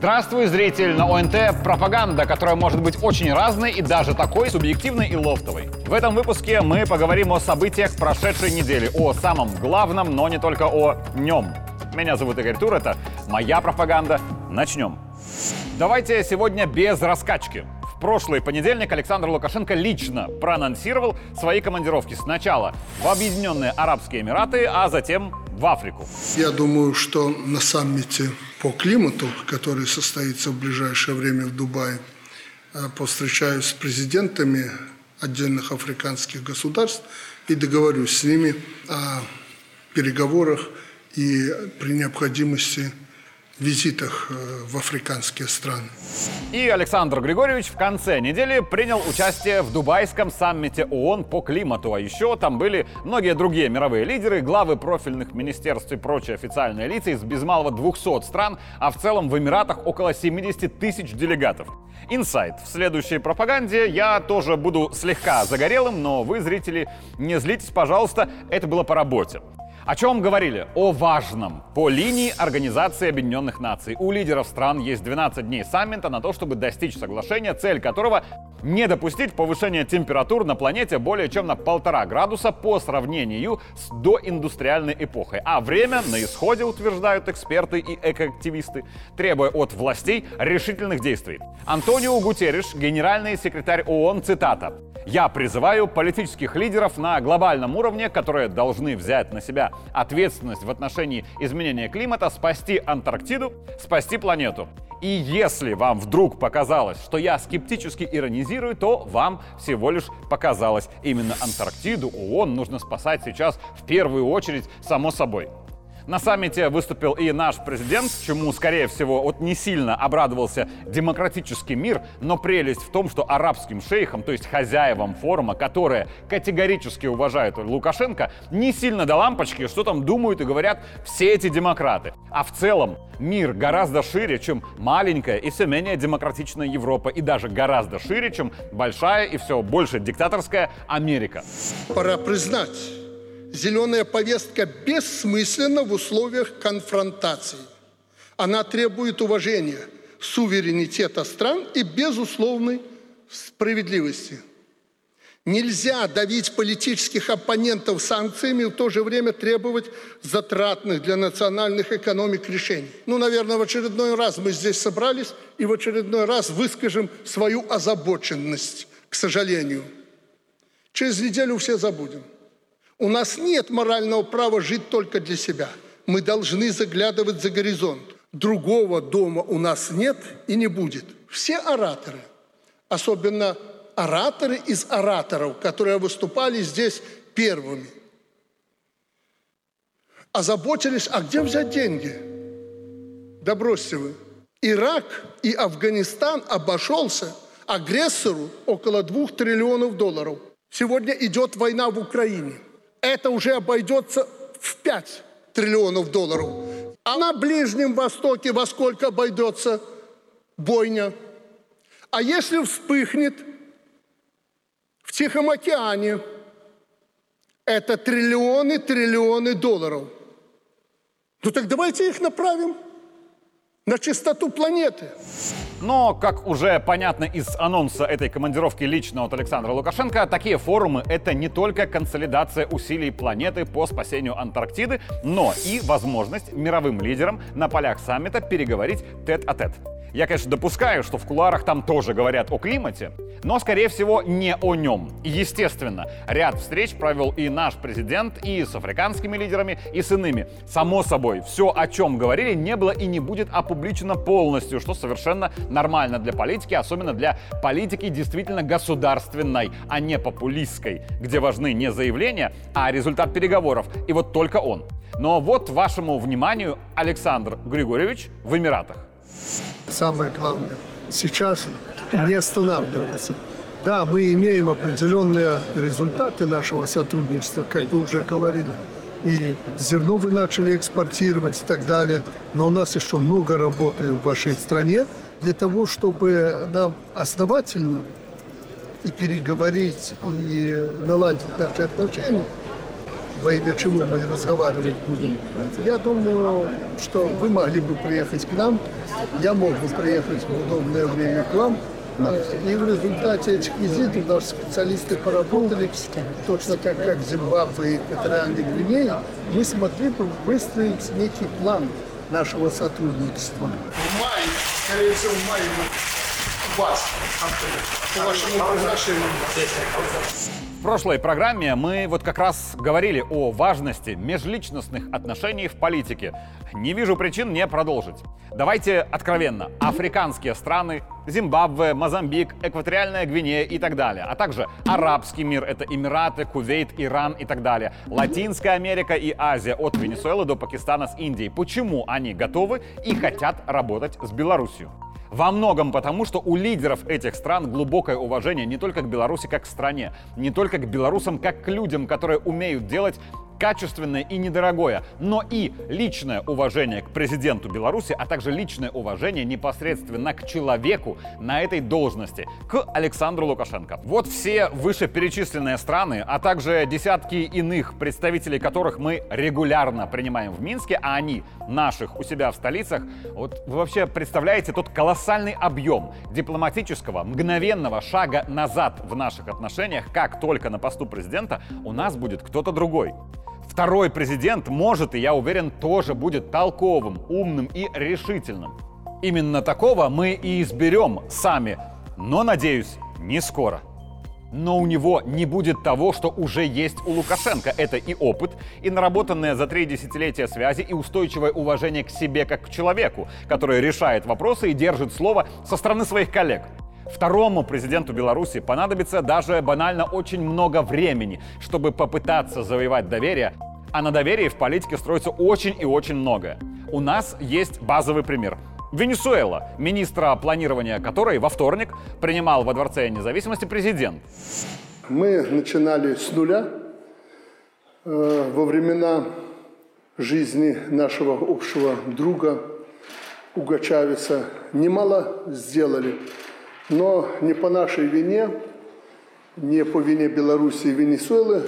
Здравствуй, зритель! На ОНТ пропаганда, которая может быть очень разной и даже такой субъективной и лофтовой. В этом выпуске мы поговорим о событиях прошедшей недели, о самом главном, но не только о нем. Меня зовут Игорь Тур, это моя пропаганда. Начнем. Давайте сегодня без раскачки. В прошлый понедельник Александр Лукашенко лично проанонсировал свои командировки. Сначала в Объединенные Арабские Эмираты, а затем в Африку. Я думаю, что на саммите по климату, который состоится в ближайшее время в Дубае, э, повстречаюсь с президентами отдельных африканских государств и договорюсь с ними о переговорах и при необходимости визитах э, в африканские страны. И Александр Григорьевич в конце недели принял участие в дубайском саммите ООН по климату. А еще там были многие другие мировые лидеры, главы профильных министерств и прочие официальные лица из без малого 200 стран, а в целом в Эмиратах около 70 тысяч делегатов. Инсайт. В следующей пропаганде я тоже буду слегка загорелым, но вы, зрители, не злитесь, пожалуйста, это было по работе. О чем говорили? О важном. По линии Организации Объединенных Наций. У лидеров стран есть 12 дней саммита на то, чтобы достичь соглашения, цель которого не допустить повышения температур на планете более чем на полтора градуса по сравнению с доиндустриальной эпохой. А время на исходе, утверждают эксперты и экоактивисты, требуя от властей решительных действий. Антонио Гутерриш, генеральный секретарь ООН, цитата. Я призываю политических лидеров на глобальном уровне, которые должны взять на себя ответственность в отношении изменения климата, спасти Антарктиду, спасти планету. И если вам вдруг показалось, что я скептически иронизирую, то вам всего лишь показалось. Именно Антарктиду ООН нужно спасать сейчас в первую очередь, само собой. На саммите выступил и наш президент, чему, скорее всего, вот не сильно обрадовался демократический мир, но прелесть в том, что арабским шейхам, то есть хозяевам форума, которые категорически уважают Лукашенко, не сильно до лампочки, что там думают и говорят все эти демократы. А в целом мир гораздо шире, чем маленькая и все менее демократичная Европа, и даже гораздо шире, чем большая и все больше диктаторская Америка. Пора признать, зеленая повестка бессмысленна в условиях конфронтации. Она требует уважения, суверенитета стран и безусловной справедливости. Нельзя давить политических оппонентов санкциями и в то же время требовать затратных для национальных экономик решений. Ну, наверное, в очередной раз мы здесь собрались и в очередной раз выскажем свою озабоченность, к сожалению. Через неделю все забудем. У нас нет морального права жить только для себя. Мы должны заглядывать за горизонт. Другого дома у нас нет и не будет. Все ораторы, особенно ораторы из ораторов, которые выступали здесь первыми, озаботились, а где взять деньги? Да бросьте вы. Ирак и Афганистан обошелся агрессору около двух триллионов долларов. Сегодня идет война в Украине – это уже обойдется в 5 триллионов долларов. А на Ближнем Востоке во сколько обойдется бойня? А если вспыхнет в Тихом океане, это триллионы, триллионы долларов. Ну так давайте их направим на чистоту планеты. Но, как уже понятно из анонса этой командировки лично от Александра Лукашенко, такие форумы — это не только консолидация усилий планеты по спасению Антарктиды, но и возможность мировым лидерам на полях саммита переговорить тет-а-тет. -тет. Я, конечно, допускаю, что в кулуарах там тоже говорят о климате, но, скорее всего, не о нем. Естественно, ряд встреч провел и наш президент, и с африканскими лидерами, и с иными. Само собой, все, о чем говорили, не было и не будет опубличено полностью, что совершенно нормально для политики, особенно для политики действительно государственной, а не популистской, где важны не заявления, а результат переговоров. И вот только он. Но вот вашему вниманию Александр Григорьевич в Эмиратах. Самое главное сейчас не останавливаться. Да, мы имеем определенные результаты нашего сотрудничества, как вы уже говорили. И зерно вы начали экспортировать и так далее. Но у нас еще много работы в вашей стране для того, чтобы нам основательно и переговорить, и наладить наши отношения. Во имя чего мы разговаривать будем. Я думаю, что вы могли бы приехать к нам, я мог бы приехать в удобное время к вам, и в результате этих визитов наши специалисты поработали, точно так как Зимбабве и Экваториальной Гвинеи, мы смогли бы выстроить некий план нашего сотрудничества. В мае, скорее всего, в мае вас, по вашему приглашению. В прошлой программе мы вот как раз говорили о важности межличностных отношений в политике. Не вижу причин не продолжить. Давайте откровенно. Африканские страны, Зимбабве, Мозамбик, Экваториальная Гвинея и так далее, а также арабский мир, это Эмираты, Кувейт, Иран и так далее, Латинская Америка и Азия, от Венесуэлы до Пакистана с Индией. Почему они готовы и хотят работать с Беларусью? Во многом потому, что у лидеров этих стран глубокое уважение не только к Беларуси как к стране, не только к белорусам как к людям, которые умеют делать качественное и недорогое, но и личное уважение к президенту Беларуси, а также личное уважение непосредственно к человеку на этой должности, к Александру Лукашенко. Вот все вышеперечисленные страны, а также десятки иных представителей которых мы регулярно принимаем в Минске, а они наших у себя в столицах, вот вы вообще представляете тот колоссальный объем дипломатического мгновенного шага назад в наших отношениях, как только на посту президента у нас будет кто-то другой. Второй президент может, и я уверен, тоже будет толковым, умным и решительным. Именно такого мы и изберем сами, но, надеюсь, не скоро. Но у него не будет того, что уже есть у Лукашенко. Это и опыт, и наработанное за три десятилетия связи, и устойчивое уважение к себе как к человеку, который решает вопросы и держит слово со стороны своих коллег. Второму президенту Беларуси понадобится даже банально очень много времени, чтобы попытаться завоевать доверие, а на доверии в политике строится очень и очень многое. У нас есть базовый пример. Венесуэла, министра планирования которой во вторник принимал во Дворце независимости президент. Мы начинали с нуля э, во времена жизни нашего общего друга Уга Чавеса. Немало сделали, но не по нашей вине, не по вине Беларуси и Венесуэлы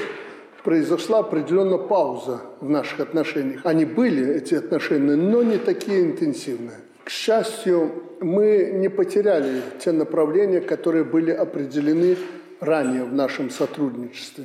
произошла определенная пауза в наших отношениях. Они были, эти отношения, но не такие интенсивные. К счастью, мы не потеряли те направления, которые были определены ранее в нашем сотрудничестве.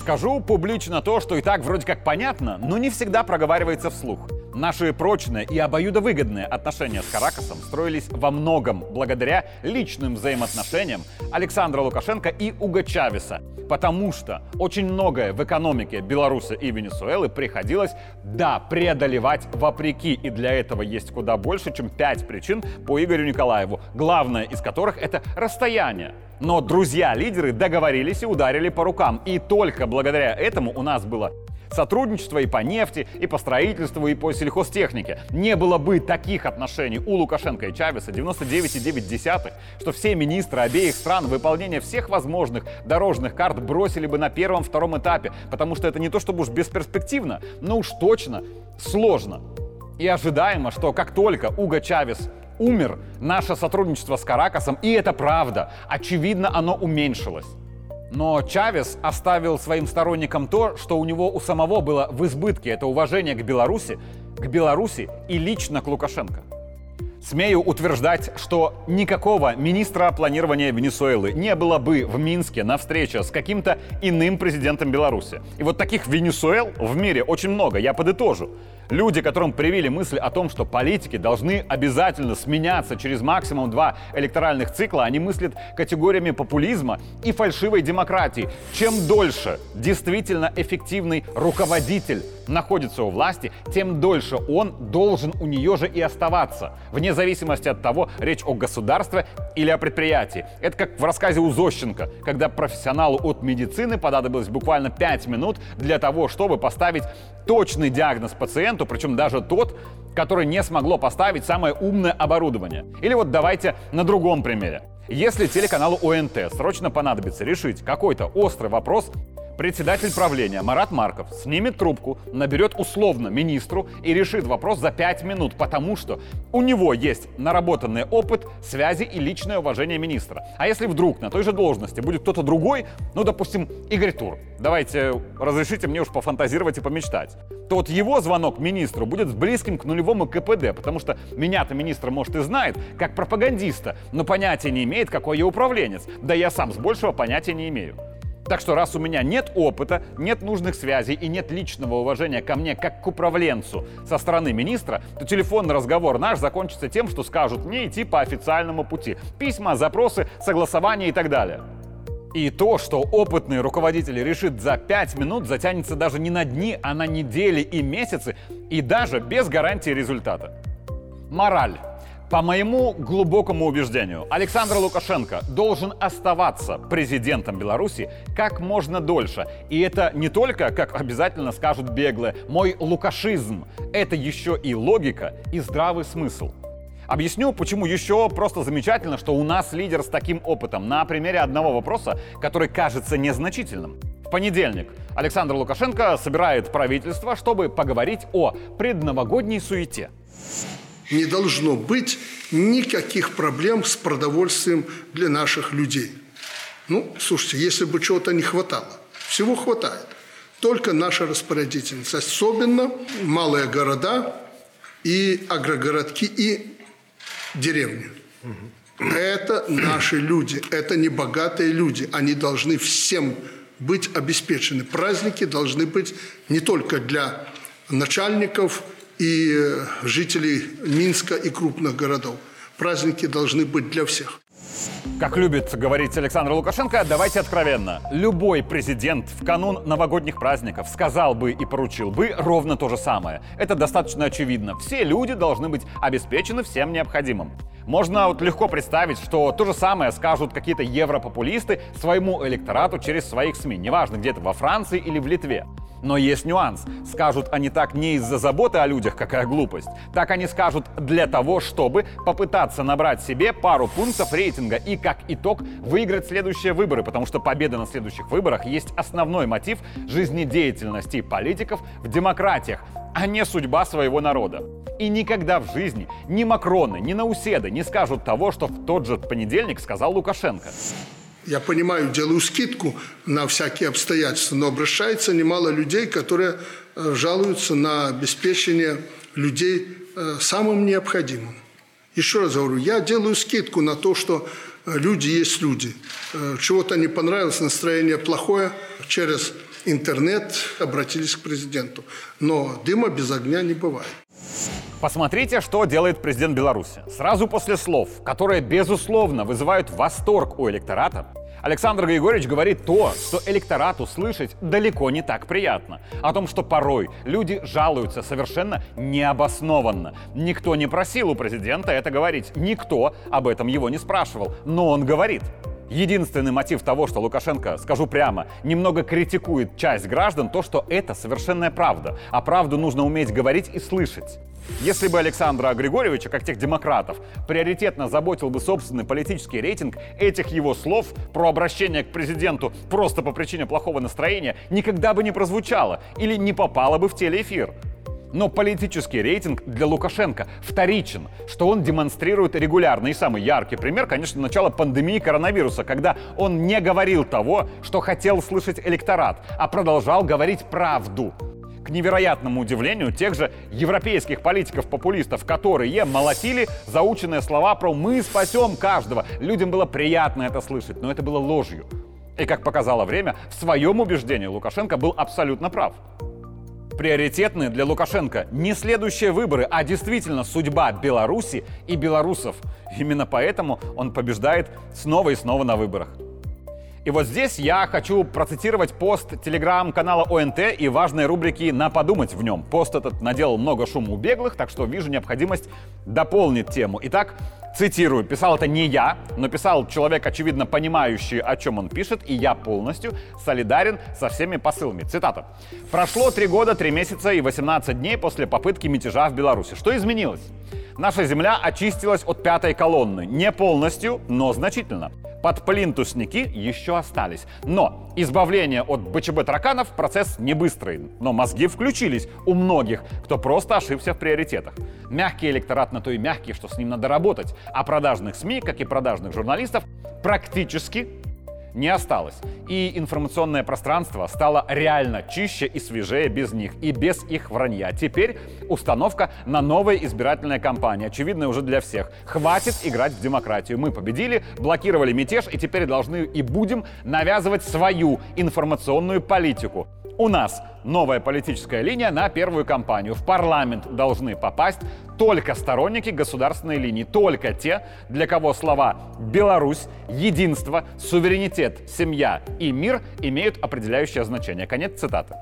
Скажу публично то, что и так вроде как понятно, но не всегда проговаривается вслух. Наши прочные и обоюдовыгодные отношения с Каракасом строились во многом благодаря личным взаимоотношениям Александра Лукашенко и Уга Чавеса, потому что очень многое в экономике Беларуси и Венесуэлы приходилось, да, преодолевать вопреки, и для этого есть куда больше, чем пять причин по Игорю Николаеву, главное из которых это расстояние. Но друзья-лидеры договорились и ударили по рукам, и только благодаря этому у нас было Сотрудничество и по нефти, и по строительству, и по сельхозтехнике. Не было бы таких отношений у Лукашенко и Чавеса 99,9, что все министры обеих стран выполнение всех возможных дорожных карт бросили бы на первом-втором этапе, потому что это не то чтобы уж бесперспективно, но уж точно сложно. И ожидаемо, что как только Уго Чавес умер, наше сотрудничество с Каракасом, и это правда, очевидно, оно уменьшилось. Но Чавес оставил своим сторонникам то, что у него у самого было в избытке. Это уважение к Беларуси, к Беларуси и лично к Лукашенко. Смею утверждать, что никакого министра планирования Венесуэлы не было бы в Минске на встрече с каким-то иным президентом Беларуси. И вот таких Венесуэл в мире очень много, я подытожу. Люди, которым привили мысль о том, что политики должны обязательно сменяться через максимум два электоральных цикла, они мыслят категориями популизма и фальшивой демократии. Чем дольше действительно эффективный руководитель находится у власти, тем дольше он должен у нее же и оставаться, вне зависимости от того, речь о государстве или о предприятии. Это как в рассказе у Зощенко, когда профессионалу от медицины понадобилось буквально 5 минут для того, чтобы поставить точный диагноз пациенту, причем даже тот, который не смогло поставить самое умное оборудование. Или вот давайте на другом примере. Если телеканалу ОНТ срочно понадобится решить какой-то острый вопрос председатель правления Марат Марков снимет трубку, наберет условно министру и решит вопрос за 5 минут, потому что у него есть наработанный опыт, связи и личное уважение министра. А если вдруг на той же должности будет кто-то другой, ну, допустим, Игорь Тур, давайте разрешите мне уж пофантазировать и помечтать, то вот его звонок министру будет близким к нулевому КПД, потому что меня-то министр, может, и знает, как пропагандиста, но понятия не имеет, какой я управленец. Да я сам с большего понятия не имею. Так что раз у меня нет опыта, нет нужных связей и нет личного уважения ко мне как к управленцу со стороны министра, то телефонный разговор наш закончится тем, что скажут мне идти по официальному пути. Письма, запросы, согласования и так далее. И то, что опытный руководитель решит за 5 минут, затянется даже не на дни, а на недели и месяцы, и даже без гарантии результата. Мораль. По моему глубокому убеждению, Александр Лукашенко должен оставаться президентом Беларуси как можно дольше. И это не только, как обязательно скажут беглые, мой лукашизм. Это еще и логика и здравый смысл. Объясню, почему еще просто замечательно, что у нас лидер с таким опытом на примере одного вопроса, который кажется незначительным. В понедельник Александр Лукашенко собирает правительство, чтобы поговорить о предновогодней суете не должно быть никаких проблем с продовольствием для наших людей. Ну, слушайте, если бы чего-то не хватало, всего хватает. Только наша распорядительность, особенно малые города и агрогородки и деревни. Это наши люди, это не богатые люди. Они должны всем быть обеспечены. Праздники должны быть не только для начальников, и э, жителей Минска и крупных городов. Праздники должны быть для всех. Как любит говорить Александр Лукашенко, давайте откровенно. Любой президент в канун новогодних праздников сказал бы и поручил бы ровно то же самое. Это достаточно очевидно. Все люди должны быть обеспечены всем необходимым. Можно вот легко представить, что то же самое скажут какие-то европопулисты своему электорату через своих СМИ, неважно где-то во Франции или в Литве. Но есть нюанс. Скажут они так не из-за заботы о людях, какая глупость. Так они скажут для того, чтобы попытаться набрать себе пару пунктов рейтинга и как итог выиграть следующие выборы, потому что победа на следующих выборах есть основной мотив жизнедеятельности политиков в демократиях, а не судьба своего народа. И никогда в жизни ни Макроны, ни Науседы не скажут того, что в тот же понедельник сказал Лукашенко. Я понимаю, делаю скидку на всякие обстоятельства, но обращается немало людей, которые э, жалуются на обеспечение людей э, самым необходимым. Еще раз говорю, я делаю скидку на то, что э, люди есть люди. Чего-то не понравилось, настроение плохое, через интернет обратились к президенту. Но дыма без огня не бывает. Посмотрите, что делает президент Беларуси. Сразу после слов, которые, безусловно, вызывают восторг у электората, Александр Григорьевич говорит то, что электорату слышать далеко не так приятно. О том, что порой люди жалуются совершенно необоснованно. Никто не просил у президента это говорить. Никто об этом его не спрашивал. Но он говорит. Единственный мотив того, что Лукашенко, скажу прямо, немного критикует часть граждан, то, что это совершенная правда. А правду нужно уметь говорить и слышать. Если бы Александра Григорьевича, как тех демократов, приоритетно заботил бы собственный политический рейтинг, этих его слов про обращение к президенту просто по причине плохого настроения никогда бы не прозвучало или не попало бы в телеэфир. Но политический рейтинг для Лукашенко вторичен, что он демонстрирует регулярно. И самый яркий пример, конечно, начало пандемии коронавируса, когда он не говорил того, что хотел слышать электорат, а продолжал говорить правду. К невероятному удивлению тех же европейских политиков-популистов, которые молотили заученные слова про «мы спасем каждого». Людям было приятно это слышать, но это было ложью. И, как показало время, в своем убеждении Лукашенко был абсолютно прав приоритетны для Лукашенко не следующие выборы, а действительно судьба Беларуси и белорусов. Именно поэтому он побеждает снова и снова на выборах. И вот здесь я хочу процитировать пост телеграм-канала ОНТ и важной рубрики «На подумать» в нем. Пост этот наделал много шума у беглых, так что вижу необходимость дополнить тему. Итак, Цитирую, писал это не я, но писал человек, очевидно понимающий, о чем он пишет, и я полностью солидарен со всеми посылами. Цитата. «Прошло три года, три месяца и 18 дней после попытки мятежа в Беларуси. Что изменилось? Наша земля очистилась от пятой колонны. Не полностью, но значительно. Подплинтусники еще остались. Но избавление от БЧБ тараканов процесс не быстрый. Но мозги включились у многих, кто просто ошибся в приоритетах. Мягкий электорат на то и мягкий, что с ним надо работать. А продажных СМИ, как и продажных журналистов, практически не осталось. И информационное пространство стало реально чище и свежее без них и без их вранья. Теперь установка на новая избирательная кампания, очевидная уже для всех. Хватит играть в демократию. Мы победили, блокировали мятеж и теперь должны и будем навязывать свою информационную политику. У нас новая политическая линия на первую кампанию. В парламент должны попасть только сторонники государственной линии, только те, для кого слова «Беларусь», «Единство», «Суверенитет», «Семья» и «Мир» имеют определяющее значение. Конец цитаты.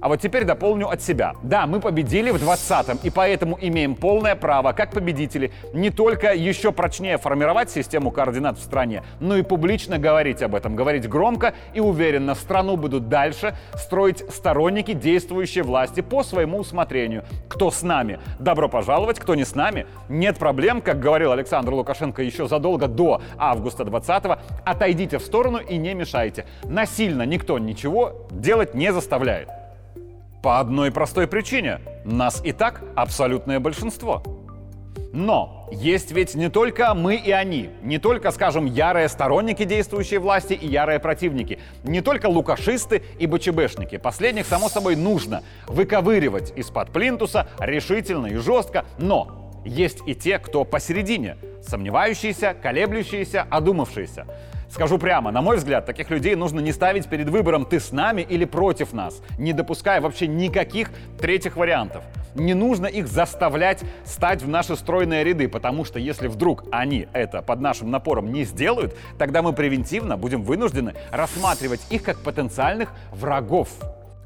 А вот теперь дополню от себя. Да, мы победили в 20-м, и поэтому имеем полное право, как победители, не только еще прочнее формировать систему координат в стране, но и публично говорить об этом, говорить громко и уверенно. Страну будут дальше строить сторонники действующей власти по своему усмотрению. Кто с нами? Добро пожаловать, кто не с нами? Нет проблем, как говорил Александр Лукашенко еще задолго до августа 20-го. Отойдите в сторону и не мешайте. Насильно никто ничего делать не заставляет. По одной простой причине. Нас и так абсолютное большинство. Но есть ведь не только мы и они, не только, скажем, ярые сторонники действующей власти и ярые противники, не только лукашисты и БЧБшники. Последних, само собой, нужно выковыривать из-под плинтуса решительно и жестко, но есть и те, кто посередине, сомневающиеся, колеблющиеся, одумавшиеся. Скажу прямо, на мой взгляд, таких людей нужно не ставить перед выбором «ты с нами» или «против нас», не допуская вообще никаких третьих вариантов. Не нужно их заставлять стать в наши стройные ряды, потому что если вдруг они это под нашим напором не сделают, тогда мы превентивно будем вынуждены рассматривать их как потенциальных врагов.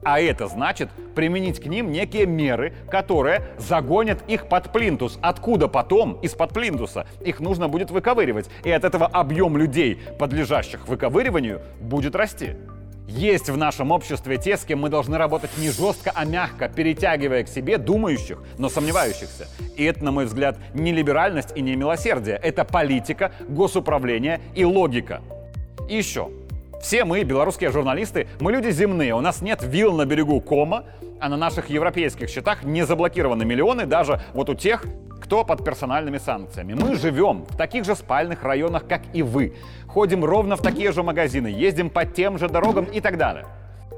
А это значит применить к ним некие меры, которые загонят их под плинтус. Откуда потом из-под плинтуса их нужно будет выковыривать. И от этого объем людей, подлежащих выковыриванию, будет расти. Есть в нашем обществе те, с кем мы должны работать не жестко, а мягко, перетягивая к себе думающих, но сомневающихся. И это, на мой взгляд, не либеральность и не милосердие. Это политика, госуправление и логика. И еще. Все мы, белорусские журналисты, мы люди земные. У нас нет вилл на берегу Кома, а на наших европейских счетах не заблокированы миллионы даже вот у тех, кто под персональными санкциями. Мы живем в таких же спальных районах, как и вы. Ходим ровно в такие же магазины, ездим по тем же дорогам и так далее.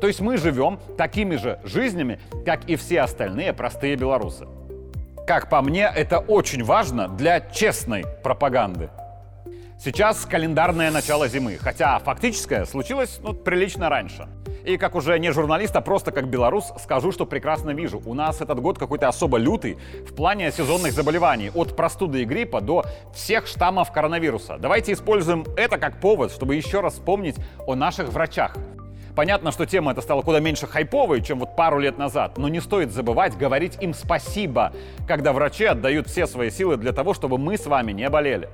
То есть мы живем такими же жизнями, как и все остальные простые белорусы. Как по мне, это очень важно для честной пропаганды. Сейчас календарное начало зимы, хотя фактическое случилось ну, прилично раньше. И как уже не журналист, а просто как белорус, скажу, что прекрасно вижу. У нас этот год какой-то особо лютый в плане сезонных заболеваний. От простуды и гриппа до всех штаммов коронавируса. Давайте используем это как повод, чтобы еще раз вспомнить о наших врачах. Понятно, что тема эта стала куда меньше хайповой, чем вот пару лет назад, но не стоит забывать говорить им спасибо, когда врачи отдают все свои силы для того, чтобы мы с вами не болели.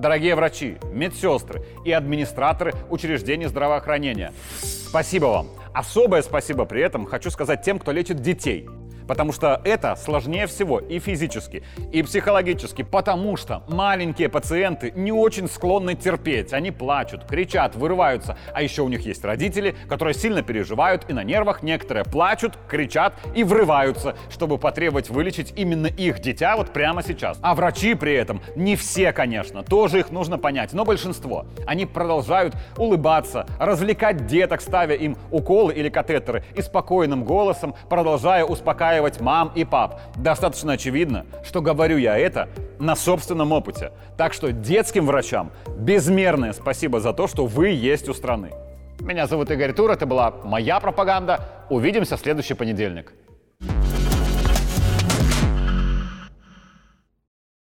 Дорогие врачи, медсестры и администраторы учреждений здравоохранения, спасибо вам. Особое спасибо при этом хочу сказать тем, кто лечит детей – Потому что это сложнее всего и физически, и психологически, потому что маленькие пациенты не очень склонны терпеть. Они плачут, кричат, вырываются. А еще у них есть родители, которые сильно переживают и на нервах. Некоторые плачут, кричат и врываются, чтобы потребовать вылечить именно их дитя вот прямо сейчас. А врачи при этом, не все, конечно, тоже их нужно понять, но большинство. Они продолжают улыбаться, развлекать деток, ставя им уколы или катетеры и спокойным голосом, продолжая успокаивать успокаивать мам и пап. Достаточно очевидно, что говорю я это на собственном опыте. Так что детским врачам безмерное спасибо за то, что вы есть у страны. Меня зовут Игорь Тур, это была моя пропаганда. Увидимся в следующий понедельник.